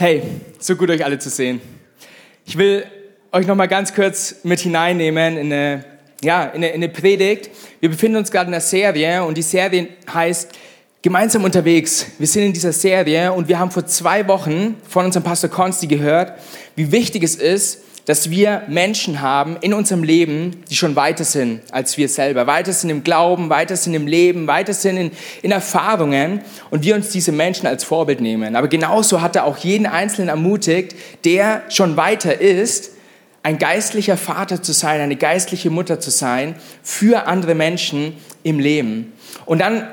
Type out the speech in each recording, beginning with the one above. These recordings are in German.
Hey, so gut euch alle zu sehen. Ich will euch noch mal ganz kurz mit hineinnehmen in eine, ja, in eine, in eine Predigt. Wir befinden uns gerade in einer Serie und die Serie heißt Gemeinsam unterwegs. Wir sind in dieser Serie und wir haben vor zwei Wochen von unserem Pastor Konsti gehört, wie wichtig es ist, dass wir Menschen haben in unserem Leben, die schon weiter sind als wir selber, weiter sind im Glauben, weiter sind im Leben, weiter sind in, in Erfahrungen und wir uns diese Menschen als Vorbild nehmen. Aber genauso hat er auch jeden Einzelnen ermutigt, der schon weiter ist, ein geistlicher Vater zu sein, eine geistliche Mutter zu sein für andere Menschen im Leben. Und dann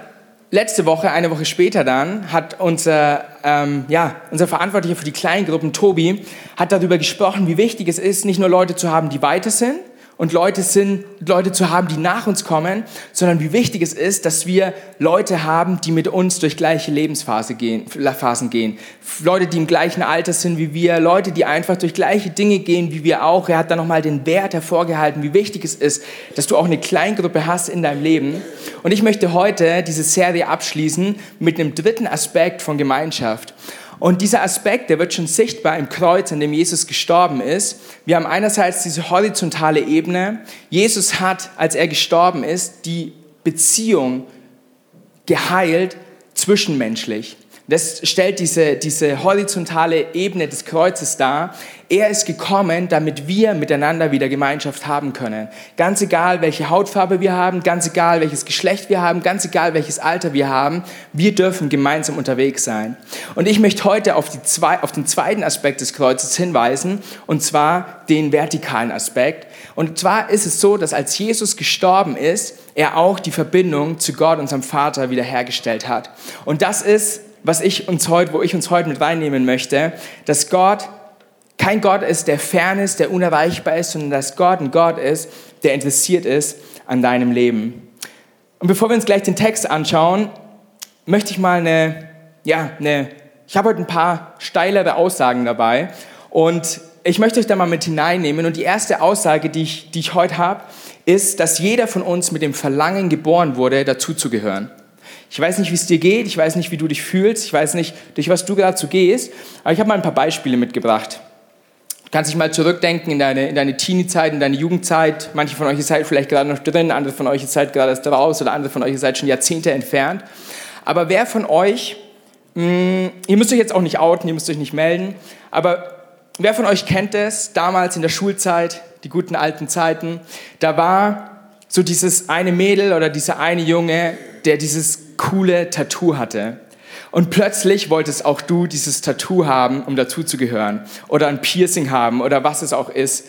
letzte Woche, eine Woche später dann, hat unser, ähm, ja, unser Verantwortlicher für die Kleingruppen, Tobi, hat darüber gesprochen, wie wichtig es ist, nicht nur Leute zu haben, die weiter sind, und Leute sind, Leute zu haben, die nach uns kommen, sondern wie wichtig es ist, dass wir Leute haben, die mit uns durch gleiche Lebensphasen gehen, Phasen gehen. Leute, die im gleichen Alter sind wie wir, Leute, die einfach durch gleiche Dinge gehen wie wir auch. Er hat dann nochmal den Wert hervorgehalten, wie wichtig es ist, dass du auch eine Kleingruppe hast in deinem Leben. Und ich möchte heute diese Serie abschließen mit einem dritten Aspekt von Gemeinschaft. Und dieser Aspekt, der wird schon sichtbar im Kreuz, an dem Jesus gestorben ist. Wir haben einerseits diese horizontale Ebene. Jesus hat, als er gestorben ist, die Beziehung geheilt zwischenmenschlich. Das stellt diese, diese horizontale Ebene des Kreuzes dar. Er ist gekommen, damit wir miteinander wieder Gemeinschaft haben können. Ganz egal, welche Hautfarbe wir haben, ganz egal, welches Geschlecht wir haben, ganz egal, welches Alter wir haben, wir dürfen gemeinsam unterwegs sein. Und ich möchte heute auf, die zwei, auf den zweiten Aspekt des Kreuzes hinweisen, und zwar den vertikalen Aspekt. Und zwar ist es so, dass als Jesus gestorben ist, er auch die Verbindung zu Gott, unserem Vater, wiederhergestellt hat. Und das ist was ich uns heute, wo ich uns heute mit reinnehmen möchte, dass Gott kein Gott ist, der fern ist, der unerreichbar ist, sondern dass Gott ein Gott ist, der interessiert ist an deinem Leben. Und bevor wir uns gleich den Text anschauen, möchte ich mal eine, ja, eine, ich habe heute ein paar steilere Aussagen dabei und ich möchte euch da mal mit hineinnehmen. Und die erste Aussage, die ich, die ich heute habe, ist, dass jeder von uns mit dem Verlangen geboren wurde, dazuzugehören. Ich weiß nicht, wie es dir geht, ich weiß nicht, wie du dich fühlst, ich weiß nicht, durch was du gerade so gehst, aber ich habe mal ein paar Beispiele mitgebracht. Du kannst dich mal zurückdenken in deine, in deine Teenie-Zeit, in deine Jugendzeit. Manche von euch seid vielleicht gerade noch drin, andere von euch seid gerade erst raus oder andere von euch seid schon Jahrzehnte entfernt. Aber wer von euch, mh, hm, ihr müsst euch jetzt auch nicht outen, ihr müsst euch nicht melden, aber wer von euch kennt es, damals in der Schulzeit, die guten alten Zeiten, da war so dieses eine Mädel oder dieser eine Junge, der dieses coole Tattoo hatte. Und plötzlich wolltest auch du dieses Tattoo haben, um dazuzugehören. Oder ein Piercing haben oder was es auch ist.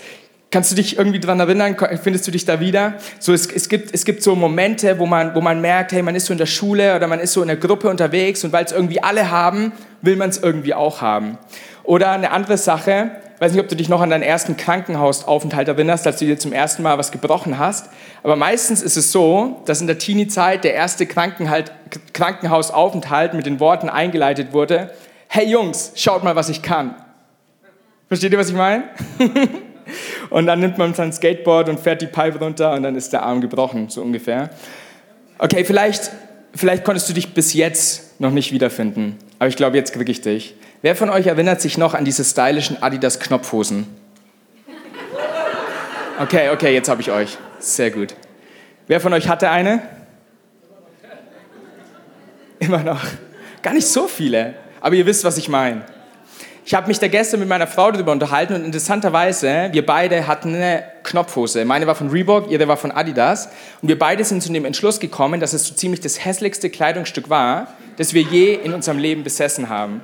Kannst du dich irgendwie daran erinnern? Findest du dich da wieder? So, es, es, gibt, es gibt so Momente, wo man, wo man merkt, hey, man ist so in der Schule oder man ist so in der Gruppe unterwegs und weil es irgendwie alle haben, will man es irgendwie auch haben. Oder eine andere Sache, weiß nicht, ob du dich noch an deinen ersten Krankenhausaufenthalt erinnerst, als du dir zum ersten Mal was gebrochen hast. Aber meistens ist es so, dass in der Teenie-Zeit der erste Krankenhausaufenthalt mit den Worten eingeleitet wurde, hey Jungs, schaut mal, was ich kann. Versteht ihr, was ich meine? und dann nimmt man sein Skateboard und fährt die Pipe runter und dann ist der Arm gebrochen, so ungefähr. Okay, vielleicht, vielleicht konntest du dich bis jetzt noch nicht wiederfinden, aber ich glaube, jetzt kriege ich dich. Wer von euch erinnert sich noch an diese stylischen Adidas Knopfhosen? Okay, okay, jetzt habe ich euch. Sehr gut. Wer von euch hatte eine? Immer noch. Gar nicht so viele, aber ihr wisst, was ich meine. Ich habe mich da gestern mit meiner Frau darüber unterhalten und interessanterweise, wir beide hatten eine Knopfhose. Meine war von Reebok, ihre war von Adidas. Und wir beide sind zu dem Entschluss gekommen, dass es so ziemlich das hässlichste Kleidungsstück war, das wir je in unserem Leben besessen haben.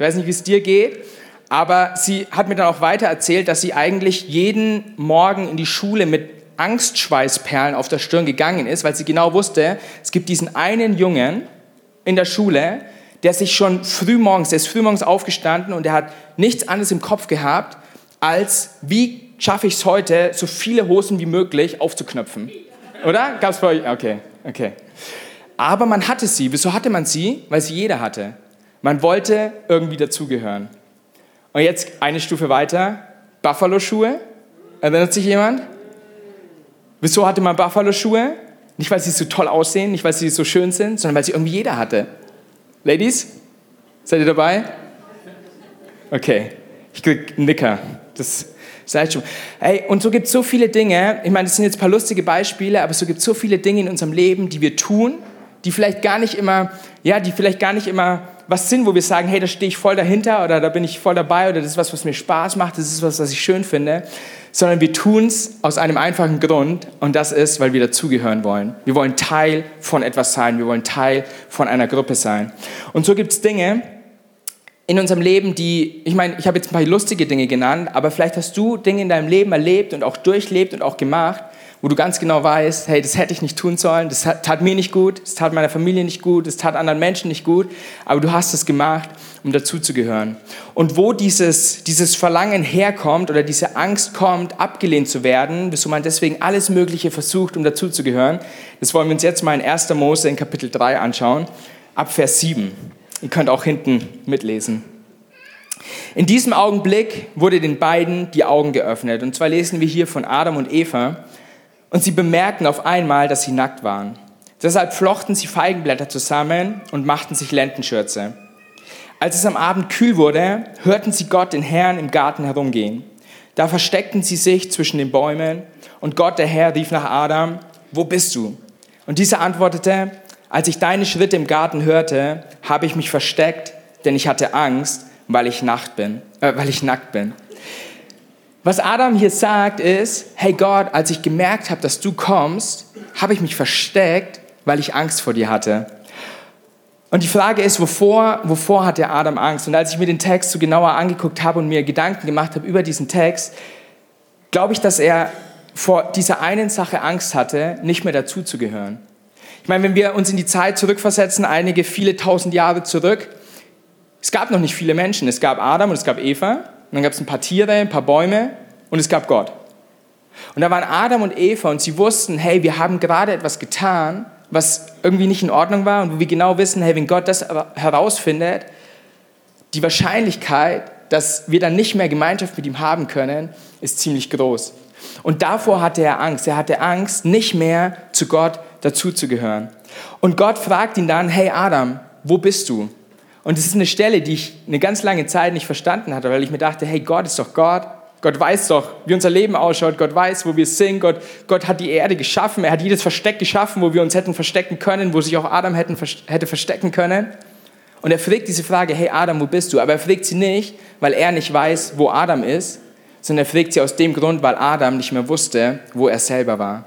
Ich weiß nicht, wie es dir geht, aber sie hat mir dann auch weiter erzählt, dass sie eigentlich jeden Morgen in die Schule mit Angstschweißperlen auf der Stirn gegangen ist, weil sie genau wusste, es gibt diesen einen Jungen in der Schule, der sich schon früh morgens, der ist früh morgens aufgestanden und der hat nichts anderes im Kopf gehabt, als wie schaffe ich es heute, so viele Hosen wie möglich aufzuknöpfen. Oder? Gab es bei euch? Okay, okay. Aber man hatte sie. Wieso hatte man sie? Weil sie jeder hatte. Man wollte irgendwie dazugehören. Und jetzt eine Stufe weiter, Buffalo-Schuhe. Erinnert sich jemand? Wieso hatte man Buffalo-Schuhe? Nicht, weil sie so toll aussehen, nicht, weil sie so schön sind, sondern weil sie irgendwie jeder hatte. Ladies, seid ihr dabei? Okay, ich krieg einen Nicker. Das seid schon. Hey, und so gibt es so viele Dinge. Ich meine, das sind jetzt ein paar lustige Beispiele, aber so gibt es so viele Dinge in unserem Leben, die wir tun, die vielleicht gar nicht immer, ja, die vielleicht gar nicht immer was sind, wo wir sagen, hey, da stehe ich voll dahinter oder da bin ich voll dabei oder das ist was, was mir Spaß macht, das ist was, was ich schön finde, sondern wir tun es aus einem einfachen Grund und das ist, weil wir dazugehören wollen. Wir wollen Teil von etwas sein, wir wollen Teil von einer Gruppe sein. Und so gibt es Dinge in unserem Leben, die, ich meine, ich habe jetzt ein paar lustige Dinge genannt, aber vielleicht hast du Dinge in deinem Leben erlebt und auch durchlebt und auch gemacht, wo du ganz genau weißt, hey, das hätte ich nicht tun sollen, das tat mir nicht gut, das tat meiner Familie nicht gut, das tat anderen Menschen nicht gut, aber du hast es gemacht, um dazuzugehören. Und wo dieses, dieses Verlangen herkommt oder diese Angst kommt, abgelehnt zu werden, wieso man deswegen alles Mögliche versucht, um dazuzugehören, das wollen wir uns jetzt mal in 1. Mose in Kapitel 3 anschauen, ab Vers 7. Ihr könnt auch hinten mitlesen. In diesem Augenblick wurde den beiden die Augen geöffnet. Und zwar lesen wir hier von Adam und Eva. Und sie bemerkten auf einmal, dass sie nackt waren. Deshalb flochten sie Feigenblätter zusammen und machten sich Lendenschürze. Als es am Abend kühl wurde, hörten sie Gott, den Herrn, im Garten herumgehen. Da versteckten sie sich zwischen den Bäumen und Gott, der Herr, rief nach Adam, wo bist du? Und dieser antwortete, als ich deine Schritte im Garten hörte, habe ich mich versteckt, denn ich hatte Angst, weil ich, nackt bin, äh, weil ich nackt bin. Was Adam hier sagt ist, hey Gott, als ich gemerkt habe, dass du kommst, habe ich mich versteckt, weil ich Angst vor dir hatte. Und die Frage ist, wovor, wovor hat der Adam Angst? Und als ich mir den Text so genauer angeguckt habe und mir Gedanken gemacht habe über diesen Text, glaube ich, dass er vor dieser einen Sache Angst hatte, nicht mehr dazuzugehören. Ich meine, wenn wir uns in die Zeit zurückversetzen, einige viele tausend Jahre zurück, es gab noch nicht viele Menschen. Es gab Adam und es gab Eva und dann gab es ein paar Tiere, ein paar Bäume und es gab Gott. Und da waren Adam und Eva und sie wussten, hey, wir haben gerade etwas getan, was irgendwie nicht in Ordnung war und wo wir genau wissen, hey, wenn Gott das herausfindet, die Wahrscheinlichkeit, dass wir dann nicht mehr Gemeinschaft mit ihm haben können, ist ziemlich groß. Und davor hatte er Angst. Er hatte Angst, nicht mehr zu Gott dazuzugehören. Und Gott fragt ihn dann, hey Adam, wo bist du? Und es ist eine Stelle, die ich eine ganz lange Zeit nicht verstanden hatte, weil ich mir dachte, hey, Gott ist doch Gott. Gott weiß doch, wie unser Leben ausschaut. Gott weiß, wo wir sind. Gott, Gott hat die Erde geschaffen. Er hat jedes Versteck geschaffen, wo wir uns hätten verstecken können, wo sich auch Adam hätten, hätte verstecken können. Und er fragt diese Frage, hey Adam, wo bist du? Aber er fragt sie nicht, weil er nicht weiß, wo Adam ist, sondern er fragt sie aus dem Grund, weil Adam nicht mehr wusste, wo er selber war.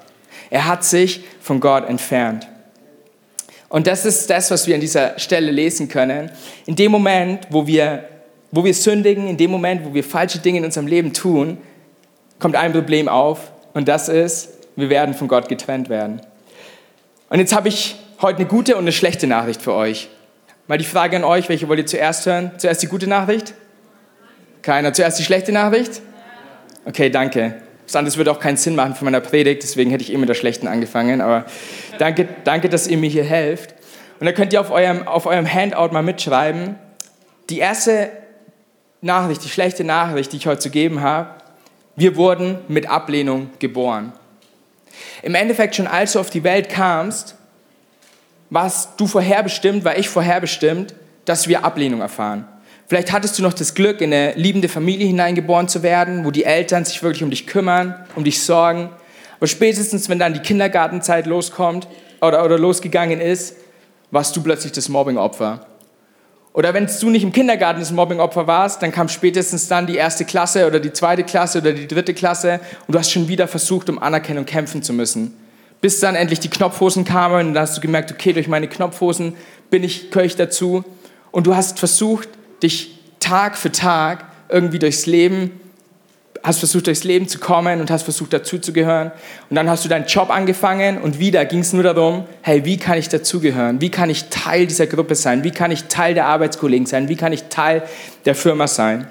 Er hat sich von Gott entfernt. Und das ist das, was wir an dieser Stelle lesen können. In dem Moment, wo wir, wo wir sündigen, in dem Moment, wo wir falsche Dinge in unserem Leben tun, kommt ein Problem auf und das ist, wir werden von Gott getrennt werden. Und jetzt habe ich heute eine gute und eine schlechte Nachricht für euch. Mal die Frage an euch, welche wollt ihr zuerst hören? Zuerst die gute Nachricht? Keiner. Zuerst die schlechte Nachricht? Okay, danke. Das andere würde auch keinen Sinn machen für meine Predigt, deswegen hätte ich eh mit der schlechten angefangen. Aber danke, danke, dass ihr mir hier helft. Und da könnt ihr auf eurem, auf eurem Handout mal mitschreiben. Die erste Nachricht, die schlechte Nachricht, die ich heute zu geben habe, wir wurden mit Ablehnung geboren. Im Endeffekt schon als du auf die Welt kamst, warst du vorherbestimmt, war ich vorherbestimmt, dass wir Ablehnung erfahren. Vielleicht hattest du noch das Glück, in eine liebende Familie hineingeboren zu werden, wo die Eltern sich wirklich um dich kümmern, um dich sorgen. Aber spätestens, wenn dann die Kindergartenzeit loskommt oder, oder losgegangen ist, warst du plötzlich das Mobbingopfer. Oder wenn du nicht im Kindergarten das Mobbingopfer warst, dann kam spätestens dann die erste Klasse oder die zweite Klasse oder die dritte Klasse und du hast schon wieder versucht, um Anerkennung kämpfen zu müssen. Bis dann endlich die Knopfhosen kamen und dann hast du gemerkt, okay, durch meine Knopfhosen bin ich, gehöre ich dazu. Und du hast versucht, dich Tag für Tag irgendwie durchs Leben, hast versucht durchs Leben zu kommen und hast versucht dazuzugehören. Und dann hast du deinen Job angefangen und wieder ging es nur darum, hey, wie kann ich dazugehören? Wie kann ich Teil dieser Gruppe sein? Wie kann ich Teil der Arbeitskollegen sein? Wie kann ich Teil der Firma sein?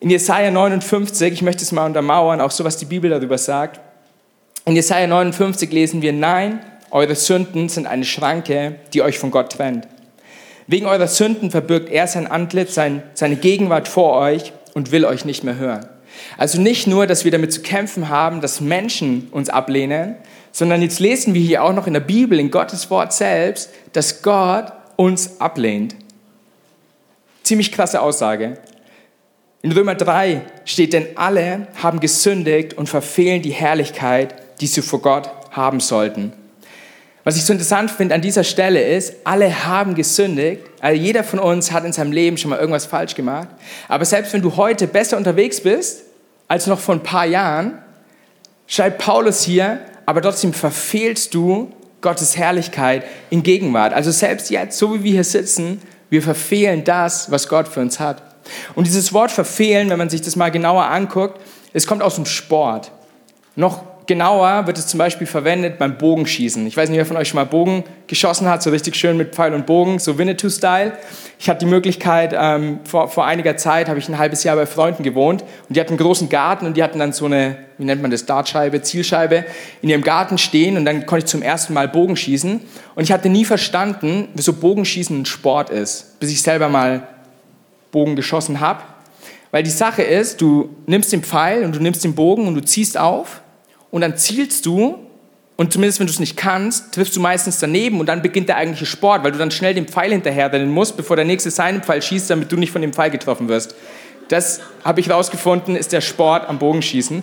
In Jesaja 59, ich möchte es mal untermauern, auch so was die Bibel darüber sagt. In Jesaja 59 lesen wir, nein, eure Sünden sind eine Schranke, die euch von Gott trennt. Wegen eurer Sünden verbirgt er sein Antlitz, sein, seine Gegenwart vor euch und will euch nicht mehr hören. Also nicht nur, dass wir damit zu kämpfen haben, dass Menschen uns ablehnen, sondern jetzt lesen wir hier auch noch in der Bibel, in Gottes Wort selbst, dass Gott uns ablehnt. Ziemlich krasse Aussage. In Römer 3 steht, denn alle haben gesündigt und verfehlen die Herrlichkeit, die sie vor Gott haben sollten. Was ich so interessant finde an dieser Stelle ist, alle haben gesündigt. Also jeder von uns hat in seinem Leben schon mal irgendwas falsch gemacht. Aber selbst wenn du heute besser unterwegs bist als noch vor ein paar Jahren, schreibt Paulus hier, aber trotzdem verfehlst du Gottes Herrlichkeit in Gegenwart. Also selbst jetzt, so wie wir hier sitzen, wir verfehlen das, was Gott für uns hat. Und dieses Wort verfehlen, wenn man sich das mal genauer anguckt, es kommt aus dem Sport. Noch genauer wird es zum Beispiel verwendet beim Bogenschießen. Ich weiß nicht, wer von euch schon mal Bogen geschossen hat, so richtig schön mit Pfeil und Bogen, so Winnetou-Style. Ich hatte die Möglichkeit, ähm, vor, vor einiger Zeit habe ich ein halbes Jahr bei Freunden gewohnt und die hatten einen großen Garten und die hatten dann so eine, wie nennt man das, Dartscheibe, Zielscheibe in ihrem Garten stehen und dann konnte ich zum ersten Mal Bogenschießen und ich hatte nie verstanden, wieso Bogenschießen ein Sport ist, bis ich selber mal Bogen geschossen habe. Weil die Sache ist, du nimmst den Pfeil und du nimmst den Bogen und du ziehst auf und dann zielst du und zumindest wenn du es nicht kannst, triffst du meistens daneben und dann beginnt der eigentliche Sport, weil du dann schnell den Pfeil hinterherrennen musst, bevor der nächste seinen Pfeil schießt, damit du nicht von dem Pfeil getroffen wirst. Das habe ich rausgefunden, ist der Sport am Bogenschießen.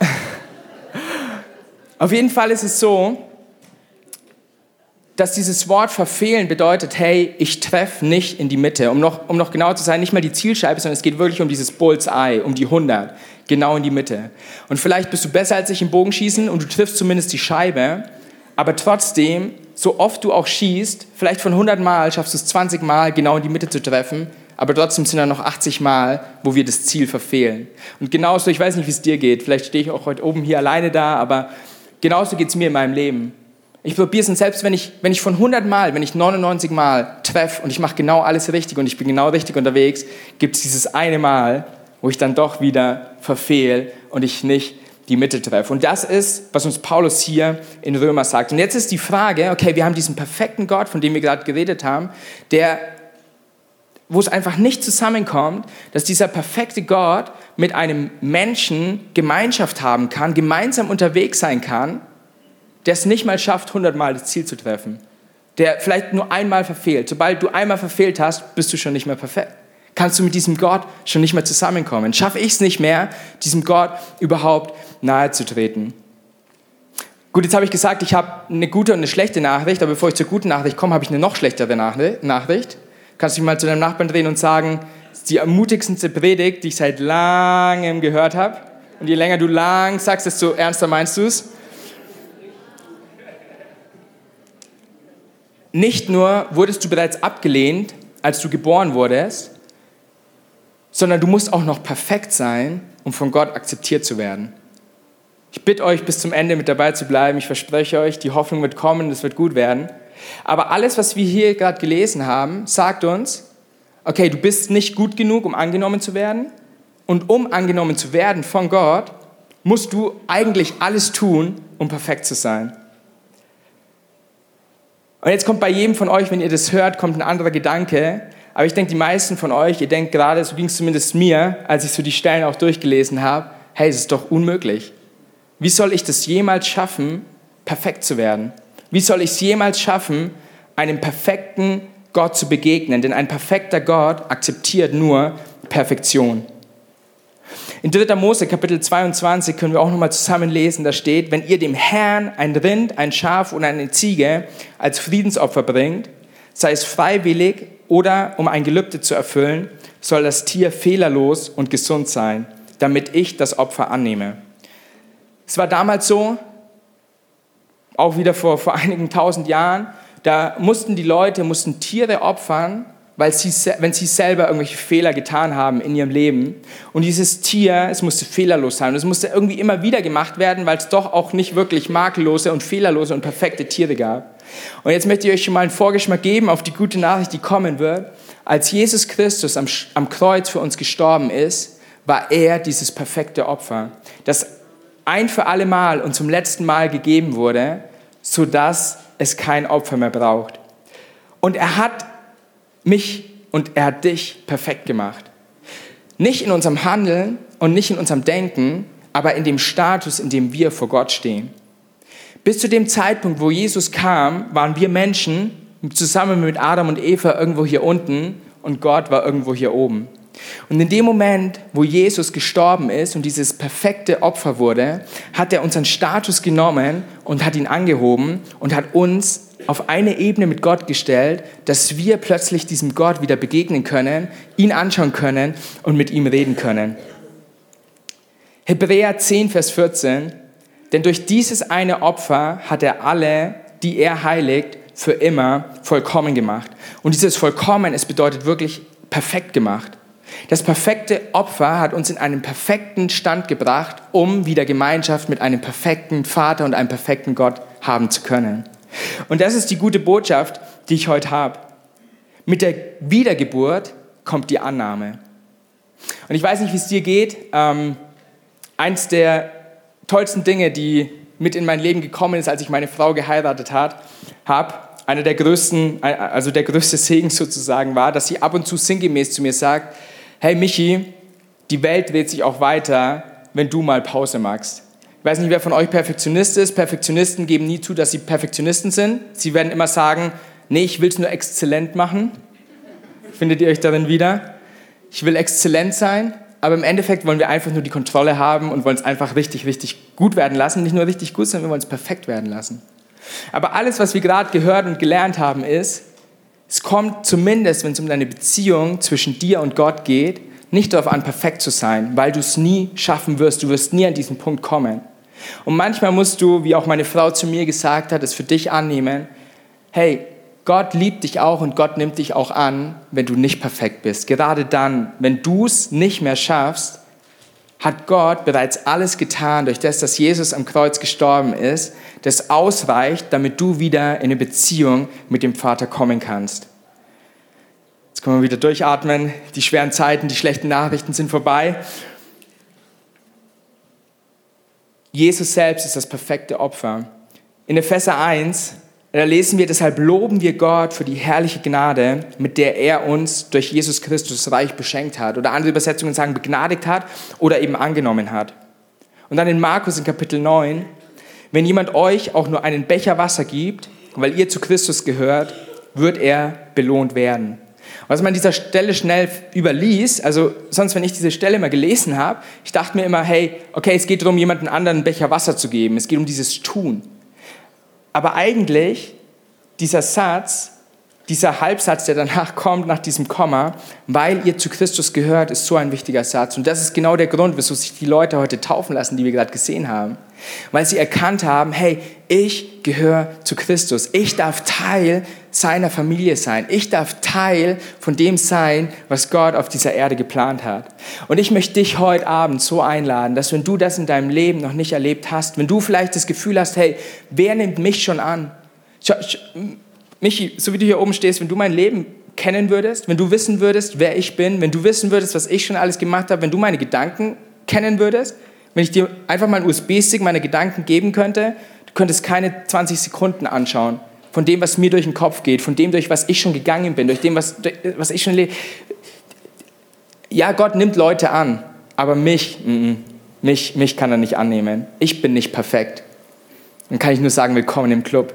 Auf jeden Fall ist es so, dass dieses Wort verfehlen bedeutet, hey, ich treffe nicht in die Mitte. Um noch, um noch genauer zu sein, nicht mal die Zielscheibe, sondern es geht wirklich um dieses Bullseye, um die 100 genau in die Mitte. Und vielleicht bist du besser als ich im Bogenschießen und du triffst zumindest die Scheibe, aber trotzdem, so oft du auch schießt, vielleicht von 100 Mal schaffst du es 20 Mal genau in die Mitte zu treffen, aber trotzdem sind da noch 80 Mal, wo wir das Ziel verfehlen. Und genauso, ich weiß nicht, wie es dir geht, vielleicht stehe ich auch heute oben hier alleine da, aber genauso geht es mir in meinem Leben. Ich probiere es und selbst wenn ich, wenn ich von 100 Mal, wenn ich 99 Mal treffe und ich mache genau alles richtig und ich bin genau richtig unterwegs, gibt es dieses eine Mal, wo ich dann doch wieder verfehle und ich nicht die Mitte treffe. Und das ist, was uns Paulus hier in Römer sagt. Und jetzt ist die Frage, okay, wir haben diesen perfekten Gott, von dem wir gerade geredet haben, der, wo es einfach nicht zusammenkommt, dass dieser perfekte Gott mit einem Menschen Gemeinschaft haben kann, gemeinsam unterwegs sein kann, der es nicht mal schafft, 100 Mal das Ziel zu treffen. Der vielleicht nur einmal verfehlt. Sobald du einmal verfehlt hast, bist du schon nicht mehr perfekt kannst du mit diesem Gott schon nicht mehr zusammenkommen. Schaffe ich es nicht mehr, diesem Gott überhaupt nahe zu treten. Gut, jetzt habe ich gesagt, ich habe eine gute und eine schlechte Nachricht, aber bevor ich zur guten Nachricht komme, habe ich eine noch schlechtere Nachricht. Kannst du dich mal zu deinem Nachbarn drehen und sagen, die ermutigendste Predigt, die ich seit langem gehört habe. Und je länger du lang sagst, desto ernster meinst du es. Nicht nur wurdest du bereits abgelehnt, als du geboren wurdest, sondern du musst auch noch perfekt sein, um von Gott akzeptiert zu werden. Ich bitte euch, bis zum Ende mit dabei zu bleiben. Ich verspreche euch, die Hoffnung wird kommen, es wird gut werden. Aber alles, was wir hier gerade gelesen haben, sagt uns, okay, du bist nicht gut genug, um angenommen zu werden. Und um angenommen zu werden von Gott, musst du eigentlich alles tun, um perfekt zu sein. Und jetzt kommt bei jedem von euch, wenn ihr das hört, kommt ein anderer Gedanke. Aber ich denke, die meisten von euch, ihr denkt gerade, so ging es zumindest mir, als ich so die Stellen auch durchgelesen habe, hey, es ist doch unmöglich. Wie soll ich das jemals schaffen, perfekt zu werden? Wie soll ich es jemals schaffen, einem perfekten Gott zu begegnen? Denn ein perfekter Gott akzeptiert nur Perfektion. In 3. Mose Kapitel 22 können wir auch nochmal zusammen lesen, da steht, wenn ihr dem Herrn ein Rind, ein Schaf und eine Ziege als Friedensopfer bringt, sei es freiwillig oder um ein Gelübde zu erfüllen, soll das Tier fehlerlos und gesund sein, damit ich das Opfer annehme. Es war damals so, auch wieder vor, vor einigen tausend Jahren, da mussten die Leute, mussten Tiere opfern, weil sie, wenn sie selber irgendwelche Fehler getan haben in ihrem Leben. Und dieses Tier, es musste fehlerlos sein. Und es musste irgendwie immer wieder gemacht werden, weil es doch auch nicht wirklich makellose und fehlerlose und perfekte Tiere gab. Und jetzt möchte ich euch schon mal einen Vorgeschmack geben auf die gute Nachricht, die kommen wird. Als Jesus Christus am, am Kreuz für uns gestorben ist, war er dieses perfekte Opfer, das ein für alle Mal und zum letzten Mal gegeben wurde, sodass es kein Opfer mehr braucht. Und er hat mich und er hat dich perfekt gemacht. Nicht in unserem Handeln und nicht in unserem Denken, aber in dem Status, in dem wir vor Gott stehen. Bis zu dem Zeitpunkt, wo Jesus kam, waren wir Menschen zusammen mit Adam und Eva irgendwo hier unten und Gott war irgendwo hier oben. Und in dem Moment, wo Jesus gestorben ist und dieses perfekte Opfer wurde, hat er unseren Status genommen und hat ihn angehoben und hat uns auf eine Ebene mit Gott gestellt, dass wir plötzlich diesem Gott wieder begegnen können, ihn anschauen können und mit ihm reden können. Hebräer 10, Vers 14, denn durch dieses eine Opfer hat er alle, die er heiligt, für immer vollkommen gemacht. Und dieses vollkommen, es bedeutet wirklich perfekt gemacht. Das perfekte Opfer hat uns in einen perfekten Stand gebracht, um wieder Gemeinschaft mit einem perfekten Vater und einem perfekten Gott haben zu können. Und das ist die gute Botschaft, die ich heute habe. Mit der Wiedergeburt kommt die Annahme. Und ich weiß nicht, wie es dir geht. Ähm, eins der tollsten Dinge, die mit in mein Leben gekommen ist, als ich meine Frau geheiratet habe, einer der größten, also der größte Segen sozusagen war, dass sie ab und zu sinngemäß zu mir sagt, hey Michi, die Welt dreht sich auch weiter, wenn du mal Pause magst. Ich weiß nicht, wer von euch Perfektionist ist. Perfektionisten geben nie zu, dass sie Perfektionisten sind. Sie werden immer sagen, nee, ich will es nur exzellent machen. Findet ihr euch darin wieder? Ich will exzellent sein, aber im Endeffekt wollen wir einfach nur die Kontrolle haben und wollen es einfach richtig, richtig gut werden lassen. Nicht nur richtig gut, sondern wir wollen es perfekt werden lassen. Aber alles, was wir gerade gehört und gelernt haben, ist, es kommt zumindest, wenn es um deine Beziehung zwischen dir und Gott geht, nicht darauf an, perfekt zu sein, weil du es nie schaffen wirst. Du wirst nie an diesen Punkt kommen. Und manchmal musst du, wie auch meine Frau zu mir gesagt hat, es für dich annehmen, hey, Gott liebt dich auch und Gott nimmt dich auch an, wenn du nicht perfekt bist. Gerade dann, wenn du es nicht mehr schaffst, hat Gott bereits alles getan, durch das, dass Jesus am Kreuz gestorben ist, das ausreicht, damit du wieder in eine Beziehung mit dem Vater kommen kannst. Jetzt können wir wieder durchatmen. Die schweren Zeiten, die schlechten Nachrichten sind vorbei. Jesus selbst ist das perfekte Opfer. In Epheser 1 da lesen wir, deshalb loben wir Gott für die herrliche Gnade, mit der er uns durch Jesus Christus reich beschenkt hat. Oder andere Übersetzungen sagen begnadigt hat oder eben angenommen hat. Und dann in Markus in Kapitel 9, wenn jemand euch auch nur einen Becher Wasser gibt, weil ihr zu Christus gehört, wird er belohnt werden. Was man an dieser Stelle schnell überließ, also sonst, wenn ich diese Stelle mal gelesen habe, ich dachte mir immer, hey, okay, es geht darum, jemanden anderen einen Becher Wasser zu geben. Es geht um dieses Tun. Aber eigentlich, dieser Satz, dieser Halbsatz, der danach kommt, nach diesem Komma, weil ihr zu Christus gehört, ist so ein wichtiger Satz. Und das ist genau der Grund, wieso sich die Leute heute taufen lassen, die wir gerade gesehen haben. Weil sie erkannt haben, hey, ich gehöre zu Christus. Ich darf Teil seiner Familie sein. Ich darf Teil von dem sein, was Gott auf dieser Erde geplant hat. Und ich möchte dich heute Abend so einladen, dass wenn du das in deinem Leben noch nicht erlebt hast, wenn du vielleicht das Gefühl hast, hey, wer nimmt mich schon an? Michi, so wie du hier oben stehst, wenn du mein Leben kennen würdest, wenn du wissen würdest, wer ich bin, wenn du wissen würdest, was ich schon alles gemacht habe, wenn du meine Gedanken kennen würdest, wenn ich dir einfach mal einen USB-Stick meiner Gedanken geben könnte, du könntest keine 20 Sekunden anschauen von dem, was mir durch den Kopf geht, von dem, durch was ich schon gegangen bin, durch dem, was, was ich schon lebe. Ja, Gott nimmt Leute an, aber mich, m -m, mich, mich kann er nicht annehmen. Ich bin nicht perfekt. Dann kann ich nur sagen, willkommen im Club.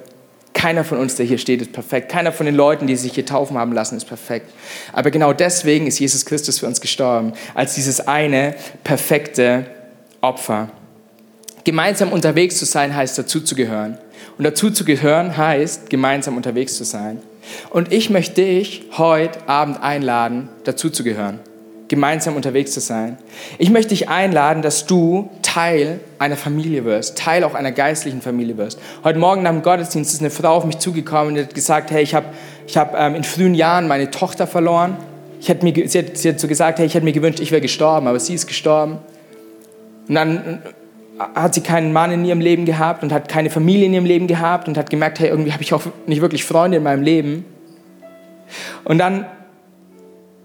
Keiner von uns, der hier steht, ist perfekt. Keiner von den Leuten, die sich hier taufen haben lassen, ist perfekt. Aber genau deswegen ist Jesus Christus für uns gestorben, als dieses eine perfekte Opfer. Gemeinsam unterwegs zu sein heißt dazu zu gehören. Und dazu zu gehören heißt gemeinsam unterwegs zu sein. Und ich möchte dich heute Abend einladen, dazu zu gehören, gemeinsam unterwegs zu sein. Ich möchte dich einladen, dass du Teil einer Familie wirst, Teil auch einer geistlichen Familie wirst. Heute Morgen nach dem Gottesdienst ist eine Frau auf mich zugekommen und hat gesagt, hey, ich habe ich hab, ähm, in frühen Jahren meine Tochter verloren. Ich mir, sie, hat, sie hat so gesagt, hey, ich hätte mir gewünscht, ich wäre gestorben, aber sie ist gestorben. Und dann hat sie keinen Mann in ihrem Leben gehabt und hat keine Familie in ihrem Leben gehabt und hat gemerkt, hey, irgendwie habe ich auch nicht wirklich Freunde in meinem Leben. Und dann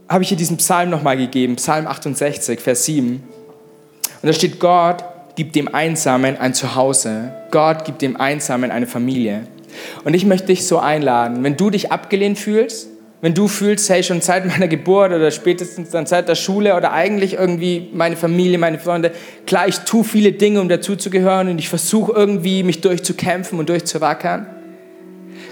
habe ich ihr diesen Psalm nochmal gegeben, Psalm 68, Vers 7. Und da steht, Gott gibt dem Einsamen ein Zuhause. Gott gibt dem Einsamen eine Familie. Und ich möchte dich so einladen, wenn du dich abgelehnt fühlst, wenn du fühlst, hey, schon seit meiner Geburt oder spätestens dann seit der Schule oder eigentlich irgendwie meine Familie, meine Freunde, klar, ich tue viele Dinge, um dazuzugehören und ich versuche irgendwie mich durchzukämpfen und durchzurackern.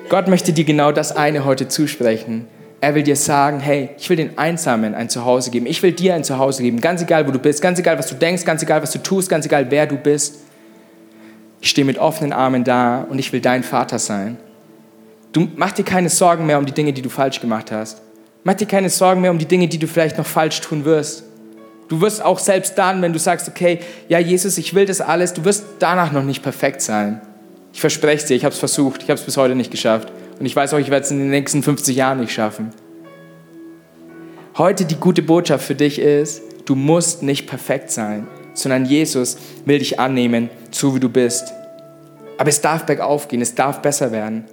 Gott möchte dir genau das eine heute zusprechen. Er will dir sagen, hey, ich will den Einsamen ein Zuhause geben. Ich will dir ein Zuhause geben. Ganz egal, wo du bist, ganz egal, was du denkst, ganz egal, was du tust, ganz egal, wer du bist. Ich stehe mit offenen Armen da und ich will dein Vater sein. Du mach dir keine Sorgen mehr um die Dinge, die du falsch gemacht hast. Mach dir keine Sorgen mehr um die Dinge, die du vielleicht noch falsch tun wirst. Du wirst auch selbst dann, wenn du sagst, okay, ja Jesus, ich will das alles, du wirst danach noch nicht perfekt sein. Ich verspreche es dir, ich habe es versucht, ich habe es bis heute nicht geschafft. Und ich weiß auch, ich werde es in den nächsten 50 Jahren nicht schaffen. Heute die gute Botschaft für dich ist, du musst nicht perfekt sein, sondern Jesus will dich annehmen, so wie du bist. Aber es darf bergauf gehen, es darf besser werden.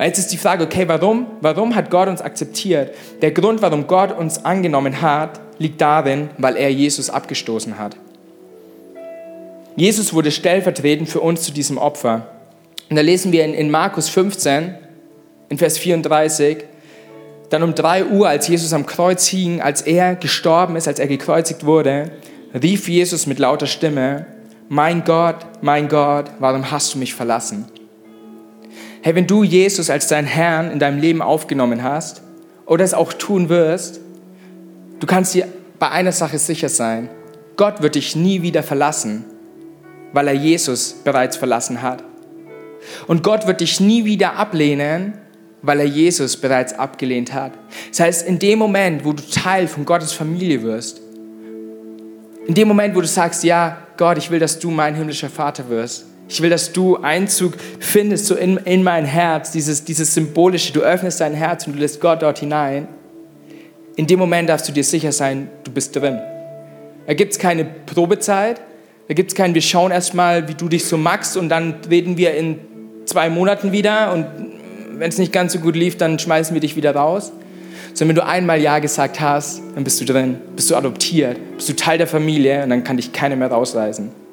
Und jetzt ist die Frage, okay, warum? Warum hat Gott uns akzeptiert? Der Grund, warum Gott uns angenommen hat, liegt darin, weil er Jesus abgestoßen hat. Jesus wurde stellvertretend für uns zu diesem Opfer. Und da lesen wir in, in Markus 15, in Vers 34, dann um 3 Uhr, als Jesus am Kreuz hing, als er gestorben ist, als er gekreuzigt wurde, rief Jesus mit lauter Stimme, mein Gott, mein Gott, warum hast du mich verlassen? Hey, wenn du Jesus als deinen Herrn in deinem Leben aufgenommen hast oder es auch tun wirst, du kannst dir bei einer Sache sicher sein. Gott wird dich nie wieder verlassen, weil er Jesus bereits verlassen hat. Und Gott wird dich nie wieder ablehnen, weil er Jesus bereits abgelehnt hat. Das heißt, in dem Moment, wo du Teil von Gottes Familie wirst, in dem Moment, wo du sagst, ja, Gott, ich will, dass du mein himmlischer Vater wirst. Ich will, dass du Einzug findest so in, in mein Herz, dieses, dieses symbolische, du öffnest dein Herz und du lässt Gott dort hinein. In dem Moment darfst du dir sicher sein, du bist drin. Da gibt es keine Probezeit, da gibt es kein, wir schauen erstmal, wie du dich so magst und dann reden wir in zwei Monaten wieder und wenn es nicht ganz so gut lief, dann schmeißen wir dich wieder raus. Sondern wenn du einmal Ja gesagt hast, dann bist du drin, bist du adoptiert, bist du Teil der Familie und dann kann dich keiner mehr rausreißen.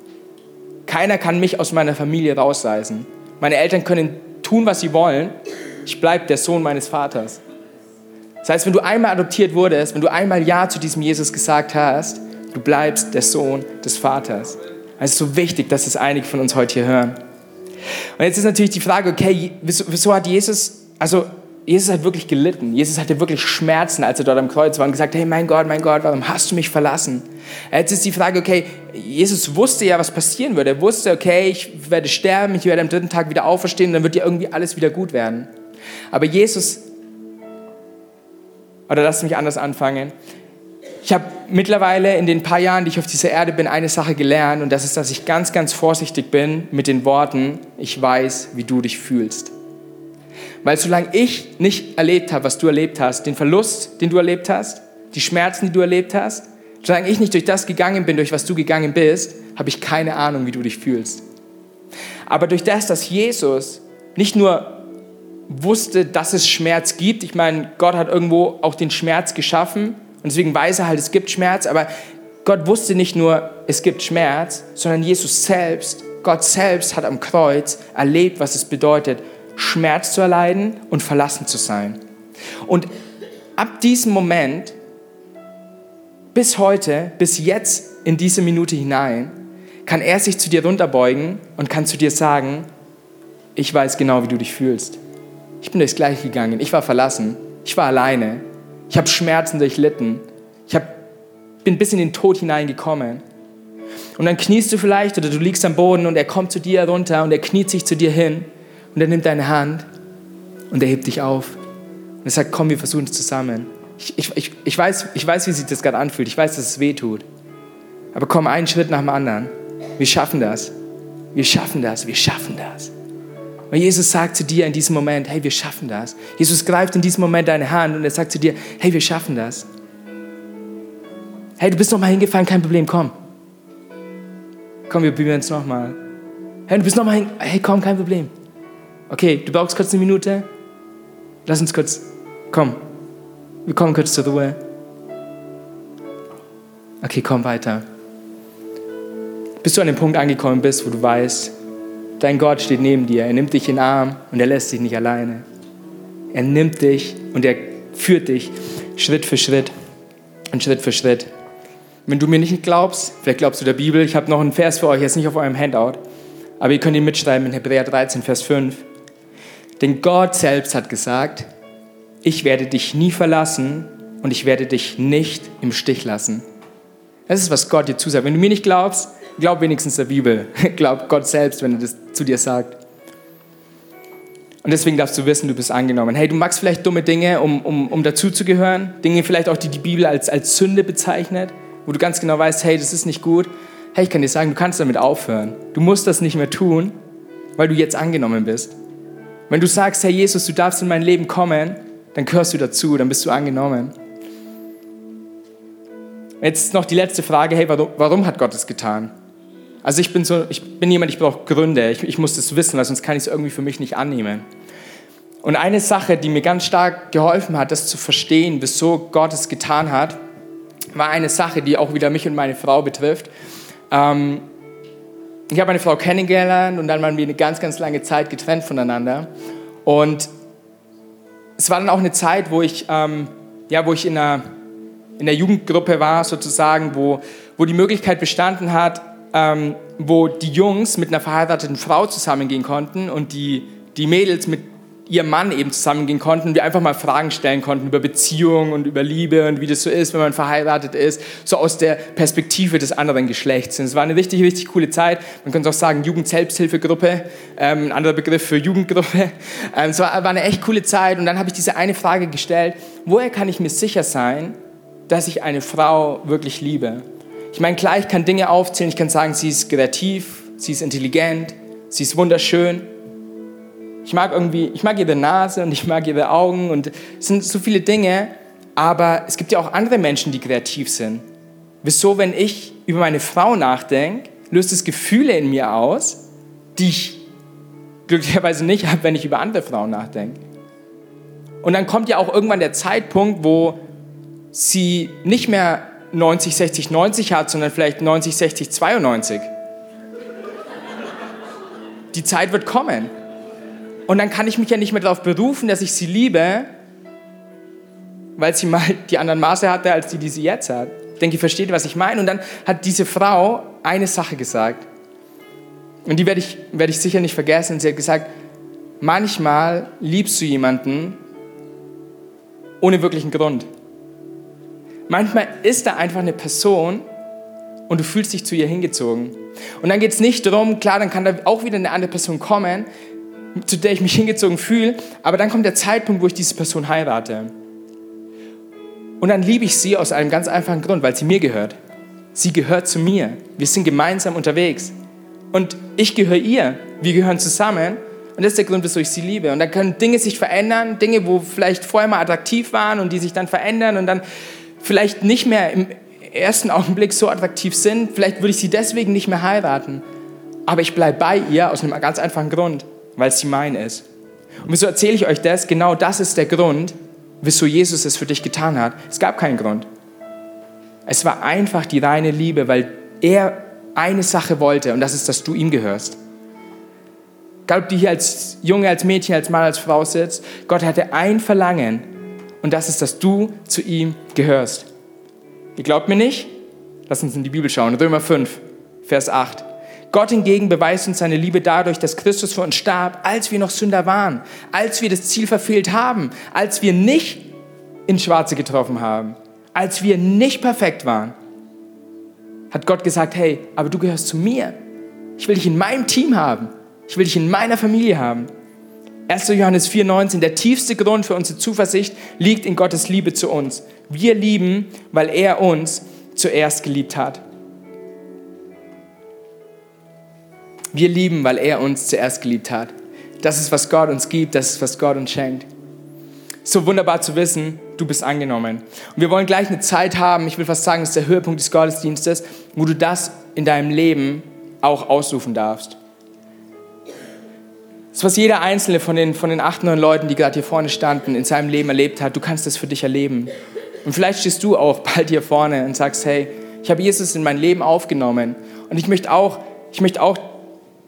Keiner kann mich aus meiner Familie rausreißen. Meine Eltern können tun, was sie wollen. Ich bleibe der Sohn meines Vaters. Das heißt, wenn du einmal adoptiert wurdest, wenn du einmal Ja zu diesem Jesus gesagt hast, du bleibst der Sohn des Vaters. Es ist so wichtig, dass es einige von uns heute hier hören. Und jetzt ist natürlich die Frage, okay, wieso, wieso hat Jesus, also Jesus hat wirklich gelitten. Jesus hatte wirklich Schmerzen, als er dort am Kreuz war und gesagt, hey, mein Gott, mein Gott, warum hast du mich verlassen? Jetzt ist die Frage, okay, Jesus wusste ja, was passieren würde. Er wusste, okay, ich werde sterben, ich werde am dritten Tag wieder auferstehen, dann wird ja irgendwie alles wieder gut werden. Aber Jesus, oder lass mich anders anfangen. Ich habe mittlerweile in den paar Jahren, die ich auf dieser Erde bin, eine Sache gelernt und das ist, dass ich ganz, ganz vorsichtig bin mit den Worten, ich weiß, wie du dich fühlst. Weil solange ich nicht erlebt habe, was du erlebt hast, den Verlust, den du erlebt hast, die Schmerzen, die du erlebt hast, solange ich nicht durch das gegangen bin, durch was du gegangen bist, habe ich keine Ahnung, wie du dich fühlst. Aber durch das, dass Jesus nicht nur wusste, dass es Schmerz gibt, ich meine, Gott hat irgendwo auch den Schmerz geschaffen, und deswegen weiß er halt, es gibt Schmerz, aber Gott wusste nicht nur, es gibt Schmerz, sondern Jesus selbst, Gott selbst hat am Kreuz erlebt, was es bedeutet, Schmerz zu erleiden und verlassen zu sein. Und ab diesem Moment bis heute, bis jetzt in diese Minute hinein, kann er sich zu dir runterbeugen und kann zu dir sagen, ich weiß genau, wie du dich fühlst. Ich bin durchs Gleiche gegangen, ich war verlassen, ich war alleine, ich habe Schmerzen durchlitten. Ich hab, bin bis in den Tod hineingekommen. Und dann kniest du vielleicht oder du liegst am Boden und er kommt zu dir runter und er kniet sich zu dir hin und er nimmt deine Hand und er hebt dich auf. Und er sagt, komm, wir versuchen es zusammen. Ich, ich, ich, ich, weiß, ich weiß, wie sich das gerade anfühlt. Ich weiß, dass es weh tut. Aber komm einen Schritt nach dem anderen. Wir schaffen das. Wir schaffen das. Wir schaffen das. Und Jesus sagt zu dir in diesem Moment, hey, wir schaffen das. Jesus greift in diesem Moment deine Hand und er sagt zu dir, hey, wir schaffen das. Hey, du bist noch mal hingefallen, kein Problem, komm. Komm, wir probieren es nochmal. Hey, du bist noch mal hin, hey, komm, kein Problem. Okay, du brauchst kurz eine Minute. Lass uns kurz, komm. Wir kommen kurz zur Ruhe. Okay, komm weiter. Bis du an dem Punkt angekommen bist, wo du weißt, Dein Gott steht neben dir. Er nimmt dich in den Arm und er lässt dich nicht alleine. Er nimmt dich und er führt dich Schritt für Schritt und Schritt für Schritt. Wenn du mir nicht glaubst, vielleicht glaubst du der Bibel, ich habe noch einen Vers für euch, jetzt nicht auf eurem Handout, aber ihr könnt ihn mitschreiben in Hebräer 13, Vers 5. Denn Gott selbst hat gesagt, ich werde dich nie verlassen und ich werde dich nicht im Stich lassen. Das ist, was Gott dir zusagt. Wenn du mir nicht glaubst, glaub wenigstens der Bibel. glaub Gott selbst, wenn er das zu dir sagt. Und deswegen darfst du wissen, du bist angenommen. Hey, du magst vielleicht dumme Dinge, um, um, um dazuzugehören. Dinge vielleicht auch, die die Bibel als, als Sünde bezeichnet, wo du ganz genau weißt, hey, das ist nicht gut. Hey, ich kann dir sagen, du kannst damit aufhören. Du musst das nicht mehr tun, weil du jetzt angenommen bist. Wenn du sagst, Herr Jesus, du darfst in mein Leben kommen, dann gehörst du dazu, dann bist du angenommen. Jetzt noch die letzte Frage, hey, warum, warum hat Gott es getan? Also ich bin, so, ich bin jemand, ich brauche Gründe, ich, ich muss das wissen, weil sonst kann ich es irgendwie für mich nicht annehmen. Und eine Sache, die mir ganz stark geholfen hat, das zu verstehen, wieso Gott es getan hat, war eine Sache, die auch wieder mich und meine Frau betrifft. Ähm, ich habe meine Frau kennengelernt und dann waren wir eine ganz, ganz lange Zeit getrennt voneinander. Und es war dann auch eine Zeit, wo ich, ähm, ja, wo ich in einer in der Jugendgruppe war, sozusagen, wo, wo die Möglichkeit bestanden hat, ähm, wo die Jungs mit einer verheirateten Frau zusammengehen konnten und die, die Mädels mit ihrem Mann eben zusammengehen konnten wir einfach mal Fragen stellen konnten über Beziehungen und über Liebe und wie das so ist, wenn man verheiratet ist, so aus der Perspektive des anderen Geschlechts. Und es war eine richtig, richtig coole Zeit. Man könnte auch sagen Jugend-Selbsthilfegruppe, ähm, ein anderer Begriff für Jugendgruppe. Ähm, es war, war eine echt coole Zeit und dann habe ich diese eine Frage gestellt, woher kann ich mir sicher sein, dass ich eine Frau wirklich liebe. Ich meine, klar, ich kann Dinge aufzählen, ich kann sagen, sie ist kreativ, sie ist intelligent, sie ist wunderschön. Ich mag irgendwie, ich mag ihre Nase und ich mag ihre Augen und es sind so viele Dinge, aber es gibt ja auch andere Menschen, die kreativ sind. Wieso, wenn ich über meine Frau nachdenke, löst es Gefühle in mir aus, die ich glücklicherweise nicht habe, wenn ich über andere Frauen nachdenke. Und dann kommt ja auch irgendwann der Zeitpunkt, wo sie nicht mehr 90, 60, 90 hat, sondern vielleicht 90, 60, 92. Die Zeit wird kommen. Und dann kann ich mich ja nicht mehr darauf berufen, dass ich sie liebe, weil sie mal die anderen Maße hatte, als die, die sie jetzt hat. Ich denke, ihr versteht, was ich meine. Und dann hat diese Frau eine Sache gesagt. Und die werde ich, werde ich sicher nicht vergessen. Sie hat gesagt, manchmal liebst du jemanden ohne wirklichen Grund. Manchmal ist da einfach eine Person und du fühlst dich zu ihr hingezogen. Und dann geht es nicht darum, klar, dann kann da auch wieder eine andere Person kommen, zu der ich mich hingezogen fühle, aber dann kommt der Zeitpunkt, wo ich diese Person heirate. Und dann liebe ich sie aus einem ganz einfachen Grund, weil sie mir gehört. Sie gehört zu mir. Wir sind gemeinsam unterwegs. Und ich gehöre ihr. Wir gehören zusammen. Und das ist der Grund, wieso ich sie liebe. Und dann können Dinge sich verändern, Dinge, wo vielleicht vorher mal attraktiv waren und die sich dann verändern und dann vielleicht nicht mehr im ersten Augenblick so attraktiv sind. Vielleicht würde ich sie deswegen nicht mehr heiraten. Aber ich bleibe bei ihr aus einem ganz einfachen Grund, weil sie mein ist. Und wieso erzähle ich euch das? Genau das ist der Grund, wieso Jesus es für dich getan hat. Es gab keinen Grund. Es war einfach die reine Liebe, weil er eine Sache wollte und das ist, dass du ihm gehörst. Egal, ob du hier als Junge, als Mädchen, als Mann, als Frau sitzt, Gott hatte ein Verlangen und das ist, dass du zu ihm gehörst. Ihr glaubt mir nicht? Lass uns in die Bibel schauen. Römer 5, Vers 8. Gott hingegen beweist uns seine Liebe dadurch, dass Christus für uns starb, als wir noch Sünder waren, als wir das Ziel verfehlt haben, als wir nicht ins Schwarze getroffen haben, als wir nicht perfekt waren. Hat Gott gesagt, hey, aber du gehörst zu mir. Ich will dich in meinem Team haben. Ich will dich in meiner Familie haben. 1. Johannes 4,19, der tiefste Grund für unsere Zuversicht liegt in Gottes Liebe zu uns. Wir lieben, weil er uns zuerst geliebt hat. Wir lieben, weil er uns zuerst geliebt hat. Das ist, was Gott uns gibt, das ist, was Gott uns schenkt. So wunderbar zu wissen, du bist angenommen. Und wir wollen gleich eine Zeit haben, ich will fast sagen, das ist der Höhepunkt des Gottesdienstes, wo du das in deinem Leben auch ausrufen darfst. Das, was jeder einzelne von den, von den acht, neun Leuten, die gerade hier vorne standen, in seinem Leben erlebt hat, du kannst das für dich erleben. Und vielleicht stehst du auch bald hier vorne und sagst, hey, ich habe Jesus in mein Leben aufgenommen und ich möchte auch, ich möchte auch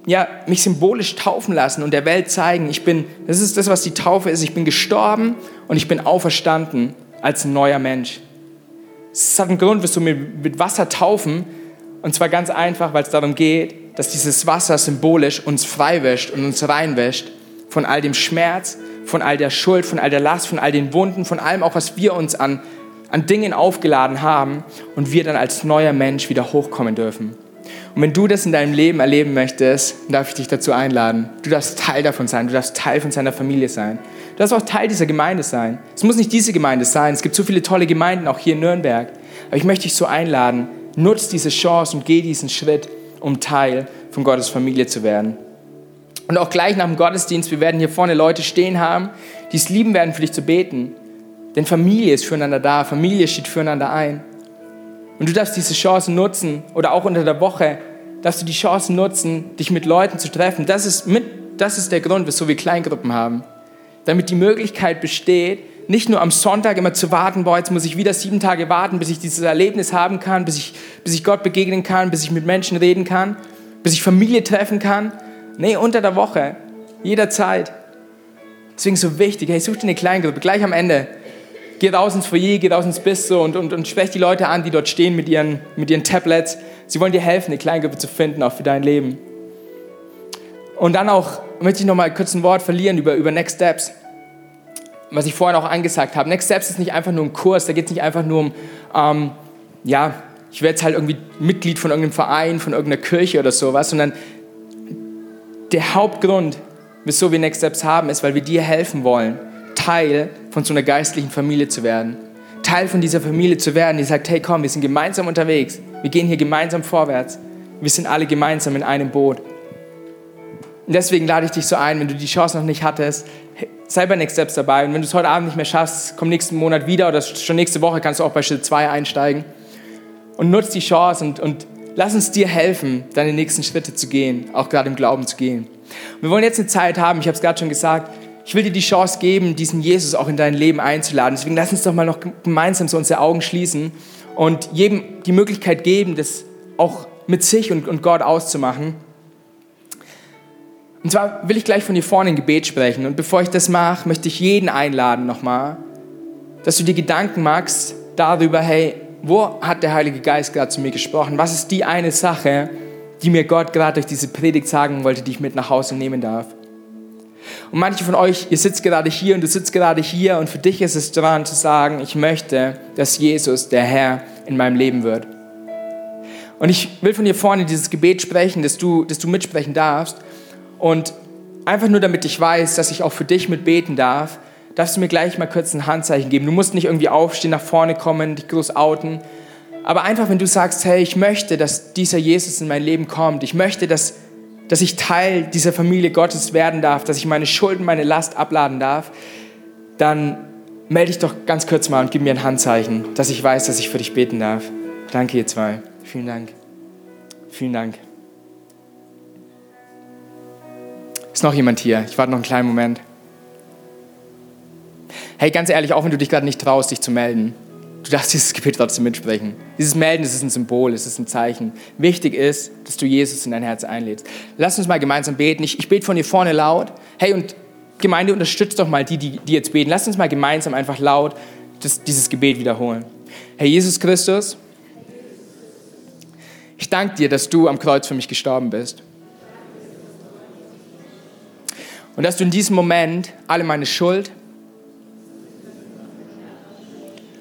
ja, mich symbolisch taufen lassen und der Welt zeigen, ich bin, das ist das, was die Taufe ist, ich bin gestorben und ich bin auferstanden als neuer Mensch. Es hat einen Grund, wieso wir mit Wasser taufen und zwar ganz einfach, weil es darum geht, dass dieses Wasser symbolisch uns freiwäscht und uns reinwäscht von all dem Schmerz, von all der Schuld, von all der Last, von all den Wunden, von allem auch, was wir uns an, an Dingen aufgeladen haben und wir dann als neuer Mensch wieder hochkommen dürfen. Und wenn du das in deinem Leben erleben möchtest, darf ich dich dazu einladen. Du darfst Teil davon sein, du darfst Teil von seiner Familie sein. Du darfst auch Teil dieser Gemeinde sein. Es muss nicht diese Gemeinde sein, es gibt so viele tolle Gemeinden, auch hier in Nürnberg. Aber ich möchte dich so einladen, nutz diese Chance und geh diesen Schritt, um Teil von Gottes Familie zu werden. Und auch gleich nach dem Gottesdienst, wir werden hier vorne Leute stehen haben, die es lieben werden, für dich zu beten. Denn Familie ist füreinander da, Familie steht füreinander ein. Und du darfst diese Chance nutzen, oder auch unter der Woche, darfst du die Chance nutzen, dich mit Leuten zu treffen. Das ist, mit, das ist der Grund, wieso wir Kleingruppen haben. Damit die Möglichkeit besteht, nicht nur am Sonntag immer zu warten, boah, jetzt muss ich wieder sieben Tage warten, bis ich dieses Erlebnis haben kann, bis ich, bis ich Gott begegnen kann, bis ich mit Menschen reden kann, bis ich Familie treffen kann, Nee, unter der Woche. Jederzeit. Deswegen so wichtig, hey, such dir eine Kleingruppe, gleich am Ende. Geh raus ins Foyer, geh raus ins Bistro und, und, und sprech die Leute an, die dort stehen mit ihren, mit ihren Tablets. Sie wollen dir helfen, eine Kleingruppe zu finden, auch für dein Leben. Und dann auch möchte ich noch mal kurz ein Wort verlieren über, über Next Steps. Was ich vorhin auch angesagt habe. Next Steps ist nicht einfach nur ein Kurs, da geht es nicht einfach nur um, ähm, ja, ich werde jetzt halt irgendwie Mitglied von irgendeinem Verein, von irgendeiner Kirche oder sowas, sondern der Hauptgrund, wieso wir Next Steps haben, ist, weil wir dir helfen wollen, Teil von so einer geistlichen Familie zu werden. Teil von dieser Familie zu werden, die sagt, hey komm, wir sind gemeinsam unterwegs, wir gehen hier gemeinsam vorwärts, wir sind alle gemeinsam in einem Boot. Und deswegen lade ich dich so ein, wenn du die Chance noch nicht hattest, sei bei Next Steps dabei. Und wenn du es heute Abend nicht mehr schaffst, komm nächsten Monat wieder oder schon nächste Woche kannst du auch bei Schritt 2 einsteigen. Und nutz die Chance und, und Lass uns dir helfen, deine nächsten Schritte zu gehen, auch gerade im Glauben zu gehen. Wir wollen jetzt eine Zeit haben, ich habe es gerade schon gesagt, ich will dir die Chance geben, diesen Jesus auch in dein Leben einzuladen. Deswegen lass uns doch mal noch gemeinsam so unsere Augen schließen und jedem die Möglichkeit geben, das auch mit sich und, und Gott auszumachen. Und zwar will ich gleich von hier vorne ein Gebet sprechen. Und bevor ich das mache, möchte ich jeden einladen nochmal, dass du dir Gedanken machst darüber, hey, wo hat der Heilige Geist gerade zu mir gesprochen? Was ist die eine Sache, die mir Gott gerade durch diese Predigt sagen wollte, die ich mit nach Hause nehmen darf? Und manche von euch, ihr sitzt gerade hier und du sitzt gerade hier und für dich ist es dran zu sagen, ich möchte, dass Jesus der Herr in meinem Leben wird. Und ich will von hier vorne dieses Gebet sprechen, dass du, dass du mitsprechen darfst. Und einfach nur damit ich weiß, dass ich auch für dich mitbeten darf, darfst du mir gleich mal kurz ein Handzeichen geben. Du musst nicht irgendwie aufstehen, nach vorne kommen, dich groß outen. Aber einfach, wenn du sagst, hey, ich möchte, dass dieser Jesus in mein Leben kommt. Ich möchte, dass, dass ich Teil dieser Familie Gottes werden darf, dass ich meine Schulden, meine Last abladen darf, dann melde dich doch ganz kurz mal und gib mir ein Handzeichen, dass ich weiß, dass ich für dich beten darf. Danke, ihr zwei. Vielen Dank. Vielen Dank. Ist noch jemand hier? Ich warte noch einen kleinen Moment. Hey, ganz ehrlich, auch wenn du dich gerade nicht traust, dich zu melden, du darfst dieses Gebet trotzdem mitsprechen. Dieses Melden, das ist ein Symbol, es ist ein Zeichen. Wichtig ist, dass du Jesus in dein Herz einlädst. Lass uns mal gemeinsam beten. Ich, ich bete von hier vorne laut. Hey, und Gemeinde, unterstützt doch mal die, die, die jetzt beten. Lass uns mal gemeinsam einfach laut das, dieses Gebet wiederholen. Herr Jesus Christus, ich danke dir, dass du am Kreuz für mich gestorben bist. Und dass du in diesem Moment alle meine Schuld,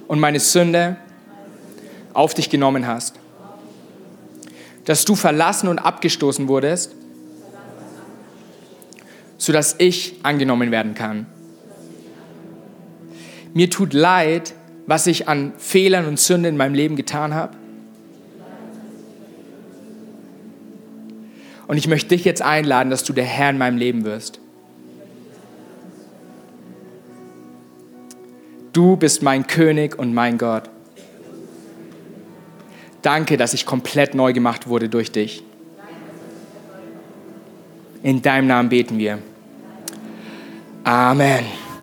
und meine Sünde auf dich genommen hast. Dass du verlassen und abgestoßen wurdest, sodass ich angenommen werden kann. Mir tut leid, was ich an Fehlern und Sünden in meinem Leben getan habe. Und ich möchte dich jetzt einladen, dass du der Herr in meinem Leben wirst. Du bist mein König und mein Gott. Danke, dass ich komplett neu gemacht wurde durch dich. In deinem Namen beten wir. Amen.